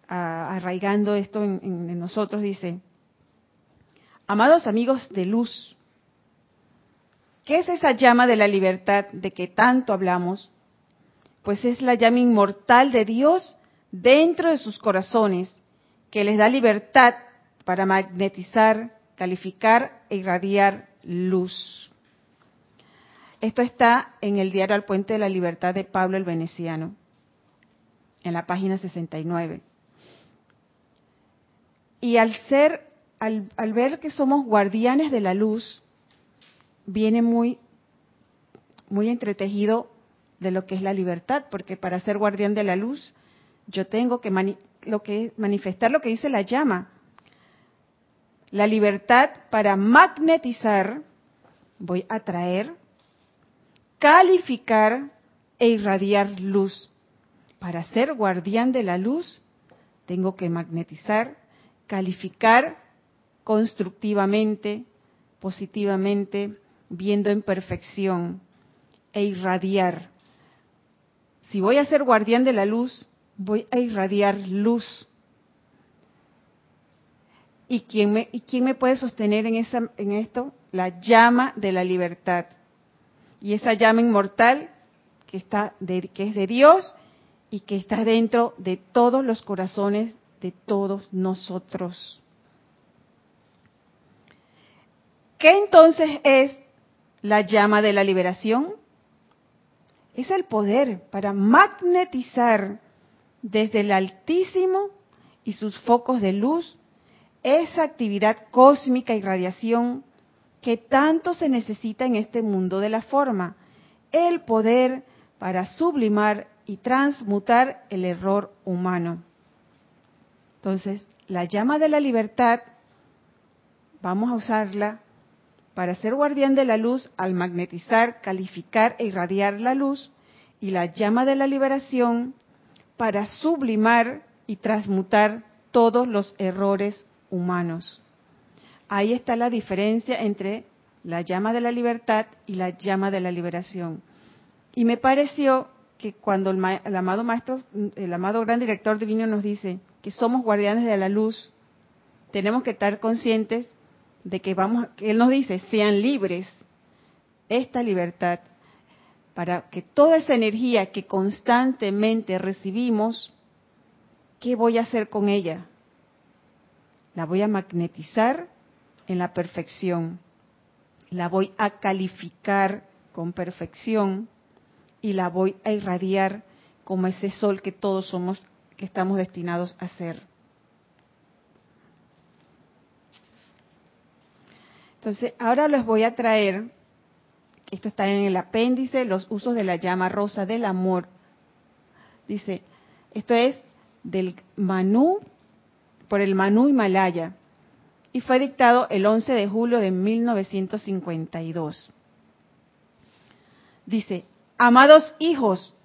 arraigando esto en, en nosotros, dice, amados amigos de luz, ¿qué es esa llama de la libertad de que tanto hablamos? Pues es la llama inmortal de Dios dentro de sus corazones, que les da libertad para magnetizar, calificar e irradiar luz. Esto está en el diario Al Puente de la Libertad de Pablo el Veneciano, en la página 69. Y al ser, al, ver que somos guardianes de la luz, viene muy, muy entretejido de lo que es la libertad, porque para ser guardián de la luz, yo tengo que, lo que manifestar lo que dice la llama. La libertad para magnetizar, voy a traer, calificar e irradiar luz. Para ser guardián de la luz, tengo que magnetizar, calificar constructivamente, positivamente, viendo en perfección e irradiar. Si voy a ser guardián de la luz, voy a irradiar luz. ¿Y quién me, y quién me puede sostener en, esa, en esto? La llama de la libertad. Y esa llama inmortal que, está que es de Dios y que está dentro de todos los corazones de todos nosotros. ¿Qué entonces es la llama de la liberación? Es el poder para magnetizar desde el Altísimo y sus focos de luz esa actividad cósmica y radiación que tanto se necesita en este mundo de la forma, el poder para sublimar y transmutar el error humano. Entonces, la llama de la libertad, vamos a usarla para ser guardián de la luz al magnetizar, calificar e irradiar la luz, y la llama de la liberación para sublimar y transmutar todos los errores humanos. Ahí está la diferencia entre la llama de la libertad y la llama de la liberación. Y me pareció que cuando el, amado maestro, el amado gran director divino nos dice que somos guardianes de la luz, tenemos que estar conscientes de que vamos, que él nos dice, sean libres. Esta libertad para que toda esa energía que constantemente recibimos, ¿qué voy a hacer con ella? La voy a magnetizar en la perfección, la voy a calificar con perfección y la voy a irradiar como ese sol que todos somos, que estamos destinados a ser. Entonces, ahora les voy a traer esto está en el apéndice, los usos de la llama rosa del amor. Dice, esto es del Manú, por el Manú Himalaya, y fue dictado el 11 de julio de 1952. Dice, amados hijos,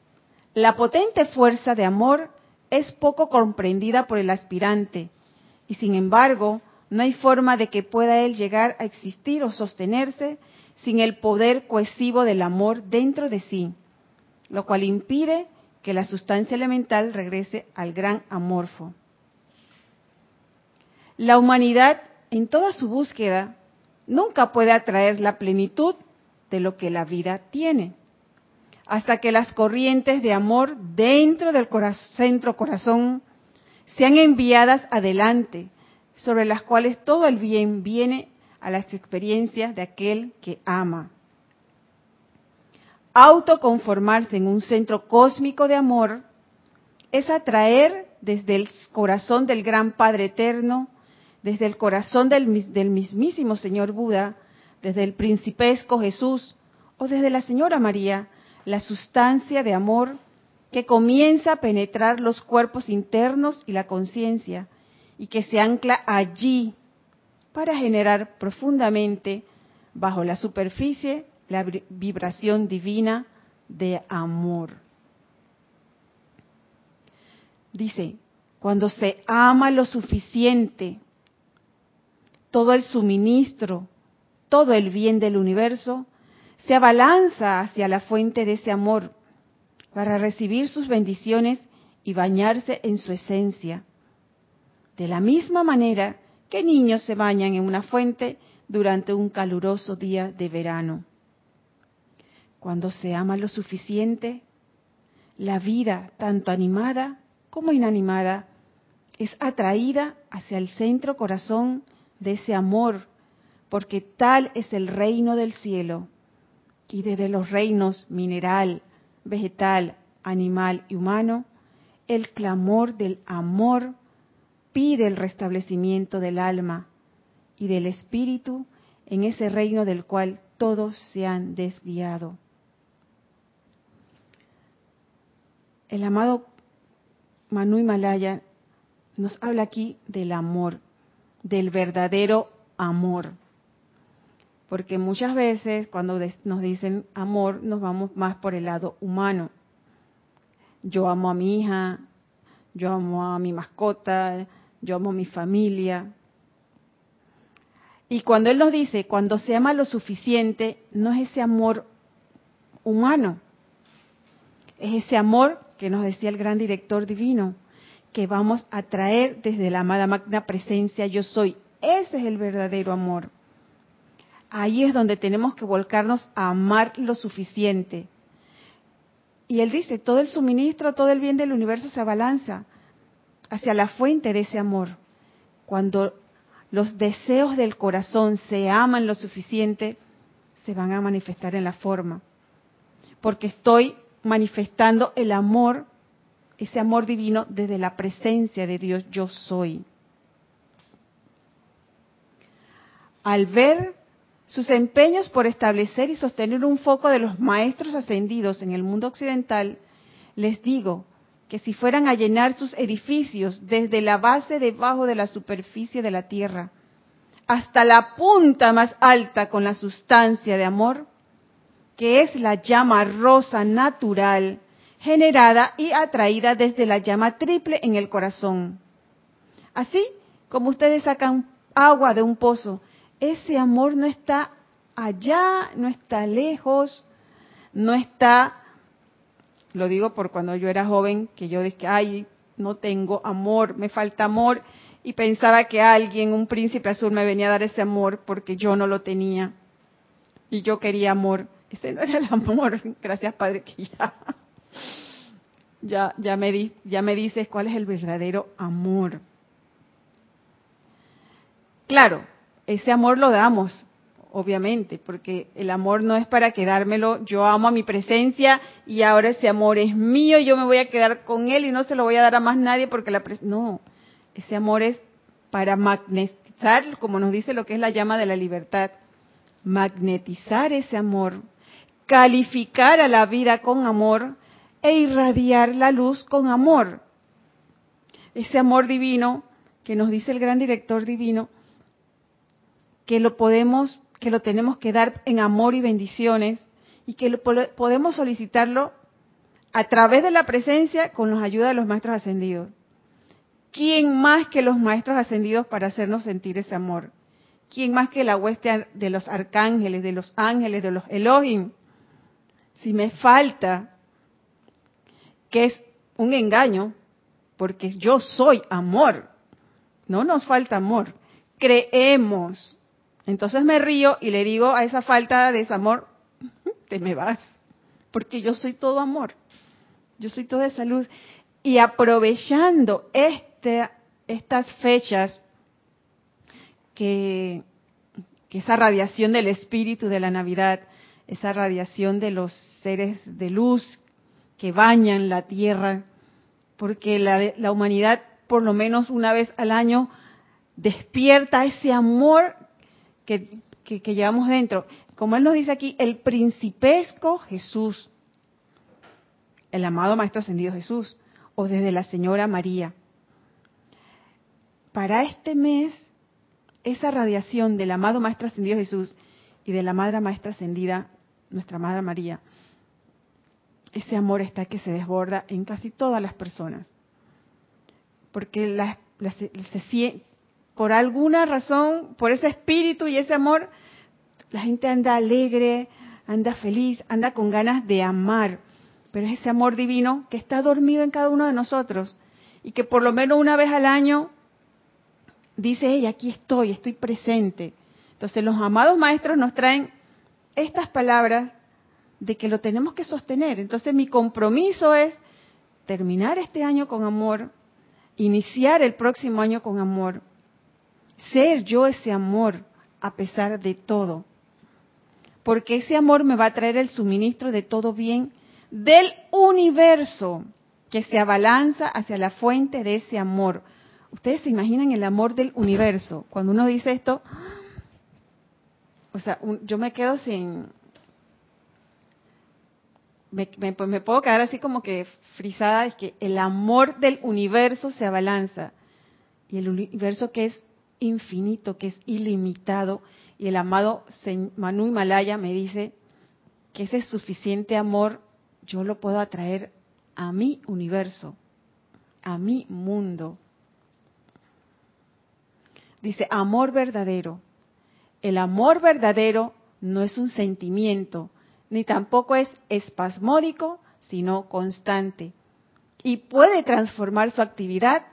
la potente fuerza de amor es poco comprendida por el aspirante y sin embargo no hay forma de que pueda él llegar a existir o sostenerse sin el poder cohesivo del amor dentro de sí, lo cual impide que la sustancia elemental regrese al gran amorfo. La humanidad, en toda su búsqueda, nunca puede atraer la plenitud de lo que la vida tiene, hasta que las corrientes de amor dentro del centro corazón sean enviadas adelante, sobre las cuales todo el bien viene a las experiencias de aquel que ama. Autoconformarse en un centro cósmico de amor es atraer desde el corazón del gran Padre Eterno, desde el corazón del, del mismísimo Señor Buda, desde el principesco Jesús o desde la Señora María, la sustancia de amor que comienza a penetrar los cuerpos internos y la conciencia y que se ancla allí para generar profundamente bajo la superficie la vibración divina de amor. Dice, cuando se ama lo suficiente, todo el suministro, todo el bien del universo, se abalanza hacia la fuente de ese amor para recibir sus bendiciones y bañarse en su esencia. De la misma manera que niños se bañan en una fuente durante un caluroso día de verano. Cuando se ama lo suficiente, la vida, tanto animada como inanimada, es atraída hacia el centro corazón de ese amor, porque tal es el reino del cielo. Y desde los reinos mineral, vegetal, animal y humano, el clamor del amor pide el restablecimiento del alma y del espíritu en ese reino del cual todos se han desviado. El amado Manu Himalaya nos habla aquí del amor, del verdadero amor. Porque muchas veces cuando nos dicen amor nos vamos más por el lado humano. Yo amo a mi hija, yo amo a mi mascota, yo amo mi familia. Y cuando Él nos dice, cuando se ama lo suficiente, no es ese amor humano, es ese amor que nos decía el gran director divino, que vamos a traer desde la amada magna presencia yo soy. Ese es el verdadero amor. Ahí es donde tenemos que volcarnos a amar lo suficiente. Y él dice, todo el suministro, todo el bien del universo se abalanza hacia la fuente de ese amor. Cuando los deseos del corazón se aman lo suficiente, se van a manifestar en la forma. Porque estoy manifestando el amor, ese amor divino desde la presencia de Dios yo soy. Al ver sus empeños por establecer y sostener un foco de los maestros ascendidos en el mundo occidental, les digo que si fueran a llenar sus edificios desde la base debajo de la superficie de la tierra hasta la punta más alta con la sustancia de amor, que es la llama rosa natural generada y atraída desde la llama triple en el corazón. Así como ustedes sacan agua de un pozo, ese amor no está allá, no está lejos, no está lo digo por cuando yo era joven, que yo dije, ay, no tengo amor, me falta amor, y pensaba que alguien, un príncipe azul, me venía a dar ese amor porque yo no lo tenía. Y yo quería amor. Ese no era el amor. Gracias, Padre, que ya, ya, ya, me, di, ya me dices cuál es el verdadero amor. Claro, ese amor lo damos, obviamente, porque el amor no es para quedármelo, yo amo a mi presencia y ahora ese amor es mío, yo me voy a quedar con él y no se lo voy a dar a más nadie porque la no, ese amor es para magnetizar, como nos dice lo que es la llama de la libertad, magnetizar ese amor, calificar a la vida con amor e irradiar la luz con amor. Ese amor divino que nos dice el gran director divino, que lo podemos, que lo tenemos que dar en amor y bendiciones y que lo, podemos solicitarlo a través de la presencia con la ayuda de los maestros ascendidos. ¿Quién más que los maestros ascendidos para hacernos sentir ese amor? ¿Quién más que la hueste de los arcángeles, de los ángeles, de los Elohim? Si me falta, que es un engaño, porque yo soy amor, no nos falta amor, creemos. Entonces me río y le digo a esa falta de ese amor, te me vas, porque yo soy todo amor, yo soy toda salud. Y aprovechando este, estas fechas, que, que esa radiación del espíritu de la Navidad, esa radiación de los seres de luz que bañan la tierra, porque la, la, humanidad por lo menos una vez al año despierta ese amor que, que, llevamos dentro. Como él nos dice aquí, el principesco Jesús, el amado Maestro Ascendido Jesús, o desde la Señora María. Para este mes, esa radiación del amado Maestro Ascendido Jesús y de la Madre Maestra Ascendida, nuestra Madre María, ese amor está que se desborda en casi todas las personas. Porque la, se, por alguna razón, por ese espíritu y ese amor, la gente anda alegre, anda feliz, anda con ganas de amar. Pero es ese amor divino que está dormido en cada uno de nosotros y que por lo menos una vez al año dice, ella, aquí estoy, estoy presente. Entonces los amados maestros nos traen estas palabras de que lo tenemos que sostener. Entonces mi compromiso es terminar este año con amor, iniciar el próximo año con amor ser yo ese amor a pesar de todo. Porque ese amor me va a traer el suministro de todo bien del universo que se abalanza hacia la fuente de ese amor. Ustedes se imaginan el amor del universo. Cuando uno dice esto, o sea, yo me quedo sin... Me, pues me, puedo quedar así como que frisada, es que el amor del universo se abalanza. Y el universo que es infinito, que es ilimitado. Y el amado Manu Himalaya me dice que ese suficiente amor yo lo puedo atraer a mi universo, a mi mundo. Dice, amor verdadero. El amor verdadero no es un sentimiento, ni tampoco es espasmódico, sino constante. Y puede transformar su actividad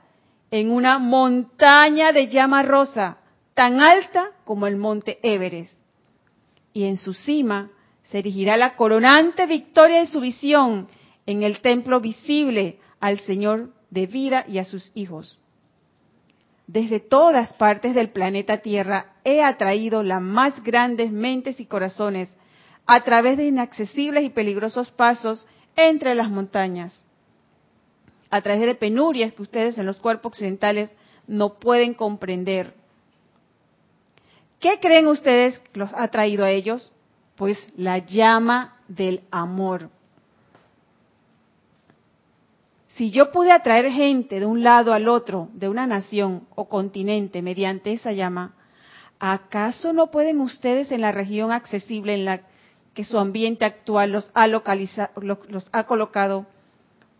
en una montaña de llama rosa, tan alta como el monte Everest. Y en su cima se erigirá la coronante victoria de su visión en el templo visible al Señor de vida y a sus hijos. Desde todas partes del planeta Tierra he atraído las más grandes mentes y corazones a través de inaccesibles y peligrosos pasos entre las montañas a través de penurias que ustedes en los cuerpos occidentales no pueden comprender. ¿Qué creen ustedes que los ha traído a ellos? Pues la llama del amor. Si yo pude atraer gente de un lado al otro, de una nación o continente, mediante esa llama, ¿acaso no pueden ustedes en la región accesible en la que su ambiente actual los ha, localizado, los ha colocado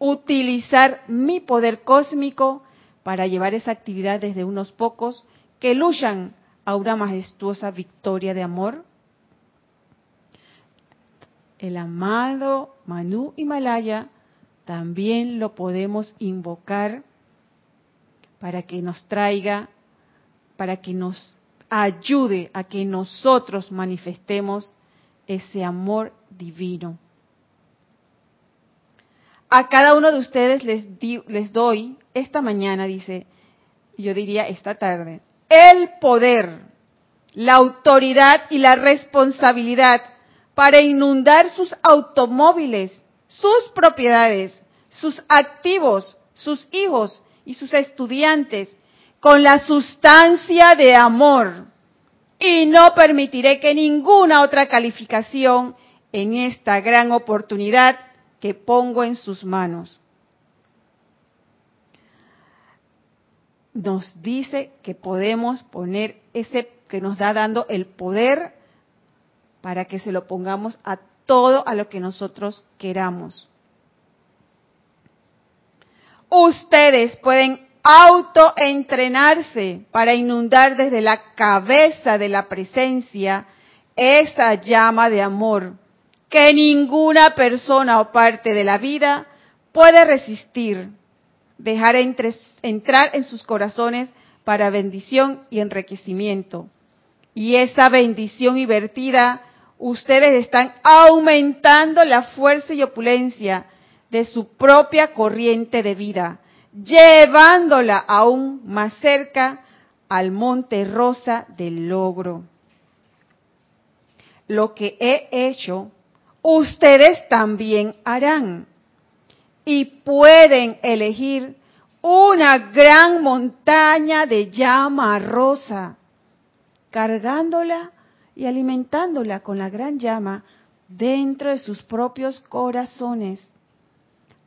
utilizar mi poder cósmico para llevar esa actividad desde unos pocos que luchan a una majestuosa victoria de amor? El amado Manu Himalaya también lo podemos invocar para que nos traiga, para que nos ayude a que nosotros manifestemos ese amor divino. A cada uno de ustedes les, les doy esta mañana, dice, yo diría esta tarde, el poder, la autoridad y la responsabilidad para inundar sus automóviles, sus propiedades, sus activos, sus hijos y sus estudiantes con la sustancia de amor. Y no permitiré que ninguna otra calificación en esta gran oportunidad que pongo en sus manos. Nos dice que podemos poner ese que nos da dando el poder para que se lo pongamos a todo a lo que nosotros queramos. Ustedes pueden autoentrenarse para inundar desde la cabeza de la presencia esa llama de amor que ninguna persona o parte de la vida puede resistir, dejar entrar en sus corazones para bendición y enriquecimiento. Y esa bendición y vertida, ustedes están aumentando la fuerza y opulencia de su propia corriente de vida, llevándola aún más cerca al monte rosa del logro. Lo que he hecho, ustedes también harán. Y pueden elegir una gran montaña de llama rosa, cargándola y alimentándola con la gran llama dentro de sus propios corazones,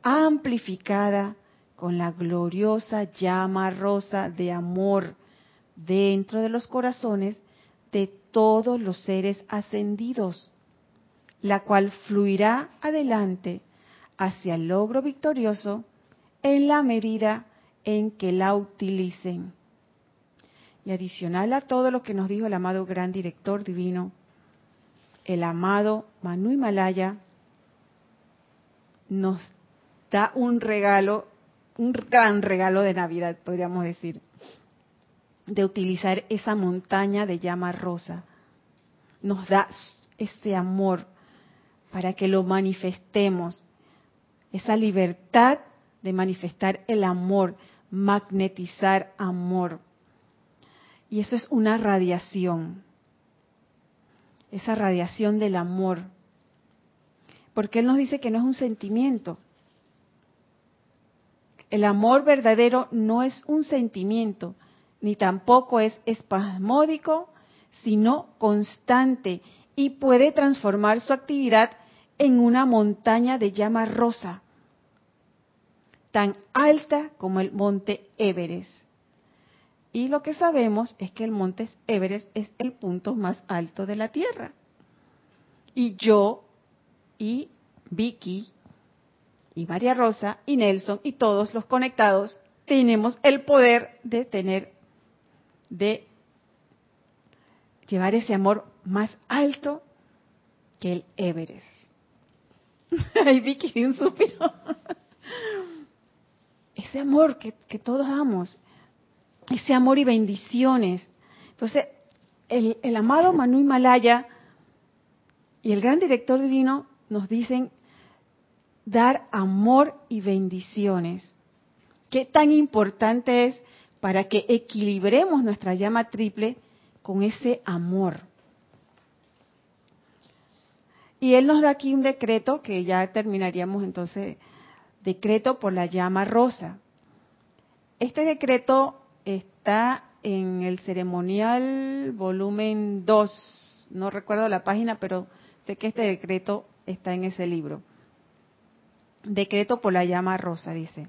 amplificada con la gloriosa llama rosa de amor dentro de los corazones de todos los seres ascendidos, la cual fluirá adelante hacia el logro victorioso en la medida en que la utilicen. Y adicional a todo lo que nos dijo el amado gran director divino, el amado Manu Himalaya nos da un regalo un gran regalo de Navidad, podríamos decir, de utilizar esa montaña de llama rosa. Nos da ese amor para que lo manifestemos, esa libertad de manifestar el amor, magnetizar amor. Y eso es una radiación, esa radiación del amor. Porque Él nos dice que no es un sentimiento, el amor verdadero no es un sentimiento, ni tampoco es espasmódico, sino constante y puede transformar su actividad en una montaña de llama rosa, tan alta como el monte Everest. Y lo que sabemos es que el monte Everest es el punto más alto de la Tierra. Y yo y Vicky y María Rosa y Nelson y todos los conectados tenemos el poder de tener, de llevar ese amor más alto que el Everest. Ay, Vicky, un suspiro. Ese amor que, que todos damos, ese amor y bendiciones. Entonces, el, el amado Manu Himalaya y el gran director divino nos dicen dar amor y bendiciones. ¿Qué tan importante es para que equilibremos nuestra llama triple con ese amor? Y él nos da aquí un decreto que ya terminaríamos entonces, decreto por la llama rosa. Este decreto está en el ceremonial volumen 2, no recuerdo la página, pero sé que este decreto está en ese libro. Decreto por la llama rosa, dice.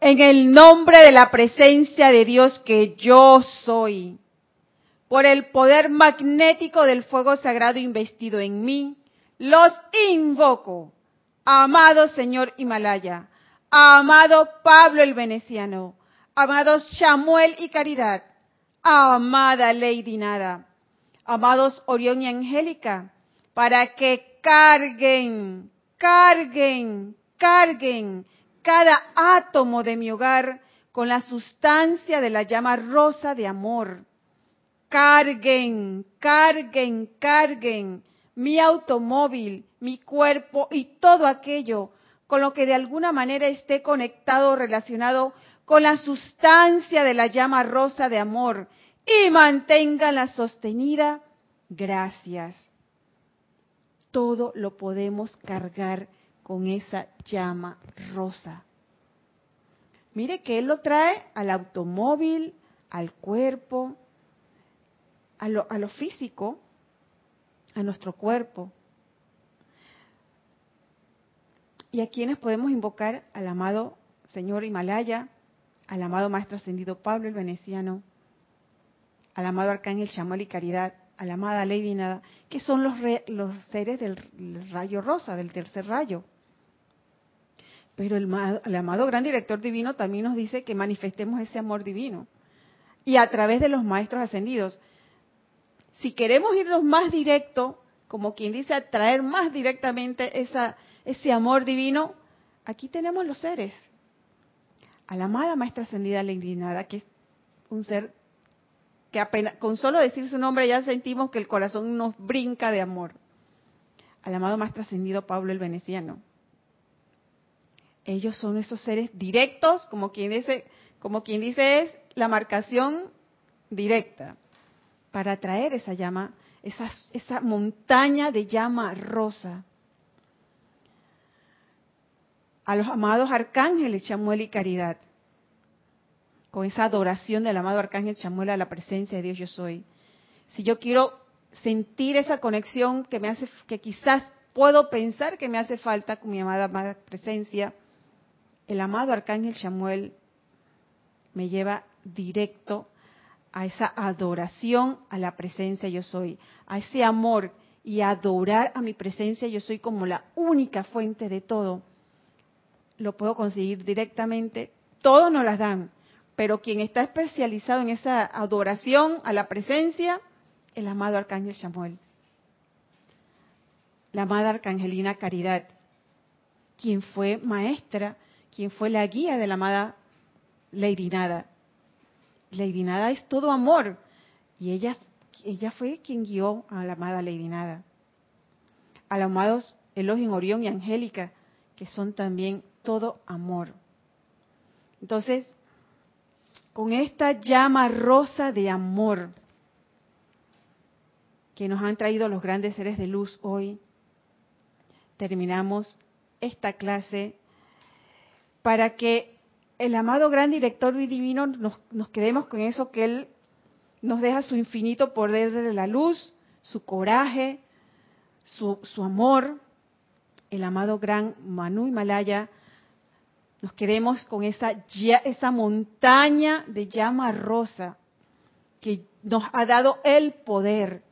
En el nombre de la presencia de Dios que yo soy, por el poder magnético del fuego sagrado investido en mí, los invoco, amado Señor Himalaya, amado Pablo el Veneciano, amados Samuel y Caridad, amada Lady Nada, amados Orión y Angélica, para que carguen, carguen, carguen cada átomo de mi hogar con la sustancia de la llama rosa de amor. Carguen, carguen, carguen mi automóvil, mi cuerpo y todo aquello con lo que de alguna manera esté conectado o relacionado con la sustancia de la llama rosa de amor y manténgala sostenida. Gracias todo lo podemos cargar con esa llama rosa. Mire que Él lo trae al automóvil, al cuerpo, a lo, físico, a nuestro cuerpo. ¿Y a quienes podemos invocar? Al amado Señor Himalaya, al amado Maestro Ascendido Pablo el Veneciano, al amado Arcángel Chamuel y Caridad, a la amada Lady Nada, que son los, los seres del rayo rosa, del tercer rayo. Pero el, el, amado Gran Director Divino también nos dice que manifestemos ese amor divino. Y a través de los Maestros Ascendidos. Si queremos irnos más directo, como quien dice, atraer más directamente esa, ese amor divino, aquí tenemos los seres. A la amada Maestra Ascendida Lady Nada, que es un ser que apenas, con solo decir su nombre ya sentimos que el corazón nos brinca de amor. Al amado más trascendido Pablo el Veneciano. Ellos son esos seres directos, como quien dice, como quien dice es la marcación directa, para atraer esa llama, esa, montaña de llama rosa. A los amados arcángeles Chamuel y Caridad con esa adoración del amado Arcángel Chamuel a la presencia de Dios yo soy. Si yo quiero sentir esa conexión que me hace, que quizás puedo pensar que me hace falta con mi amada, amada presencia, el amado Arcángel Chamuel me lleva directo a esa adoración a la presencia yo soy, a ese amor y adorar a mi presencia yo soy como la única fuente de todo. Lo puedo conseguir directamente, todos nos las dan, pero quien está especializado en esa adoración a la presencia, el amado Arcángel Samuel. La amada Arcangelina Caridad, quien fue maestra, quien fue la guía de la amada Lady Nada. Lady Nada es todo amor y ella, ella fue quien guió a la amada Lady Nada. A los amados Elohim, Orión y Angélica, que son también todo amor. Entonces, con esta llama rosa de amor que nos han traído los grandes seres de luz hoy, terminamos esta clase para que el amado gran director divino nos, quedemos con eso que él nos deja su infinito poder de la luz, su coraje, su, su amor, el amado gran Manu Himalaya nos quedemos con esa, esa montaña de llama rosa que nos ha dado el poder,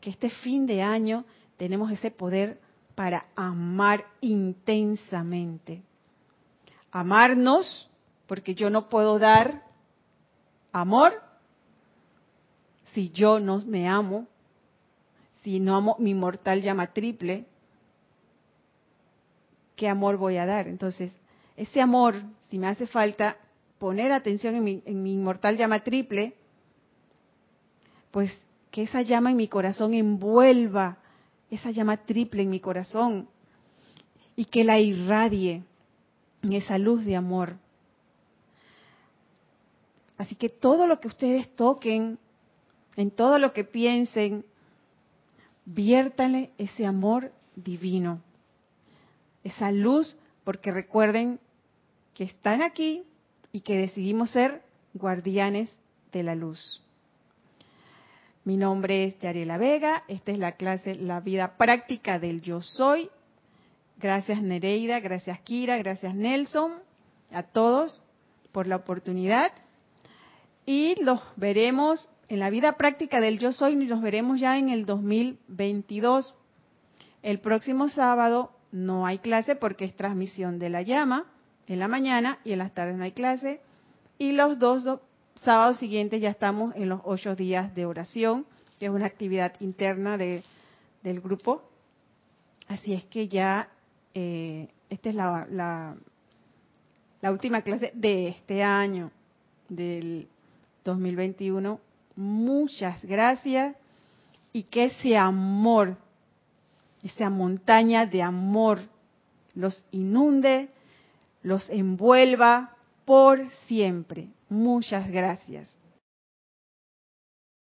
que este fin de año tenemos ese poder para amar intensamente. Amarnos, porque yo no puedo dar amor si yo no me amo, si no amo mi mortal llama triple, ¿qué amor voy a dar? Entonces, ese amor, si me hace falta poner atención en mi, en inmortal llama triple, pues que esa llama en mi corazón envuelva esa llama triple en mi corazón y que la irradie en esa luz de amor. Así que todo lo que ustedes toquen, en todo lo que piensen, viértale ese amor divino, esa luz, porque recuerden que están aquí y que decidimos ser guardianes de la luz. Mi nombre es Yariela Vega, esta es la clase La vida práctica del yo soy. Gracias Nereida, gracias Kira, gracias Nelson, a todos por la oportunidad. Y los veremos en la vida práctica del yo soy y los veremos ya en el 2022. El próximo sábado no hay clase porque es transmisión de la llama en la mañana y en las tardes no hay clase. Y los dos, sábados siguientes ya estamos en los ocho días de oración, que es una actividad interna de, del grupo. Así es que ya eh, esta es la, la, la última clase de este año, del 2021. Muchas gracias y que ese amor, esa montaña de amor los inunde los envuelva por siempre. Muchas gracias.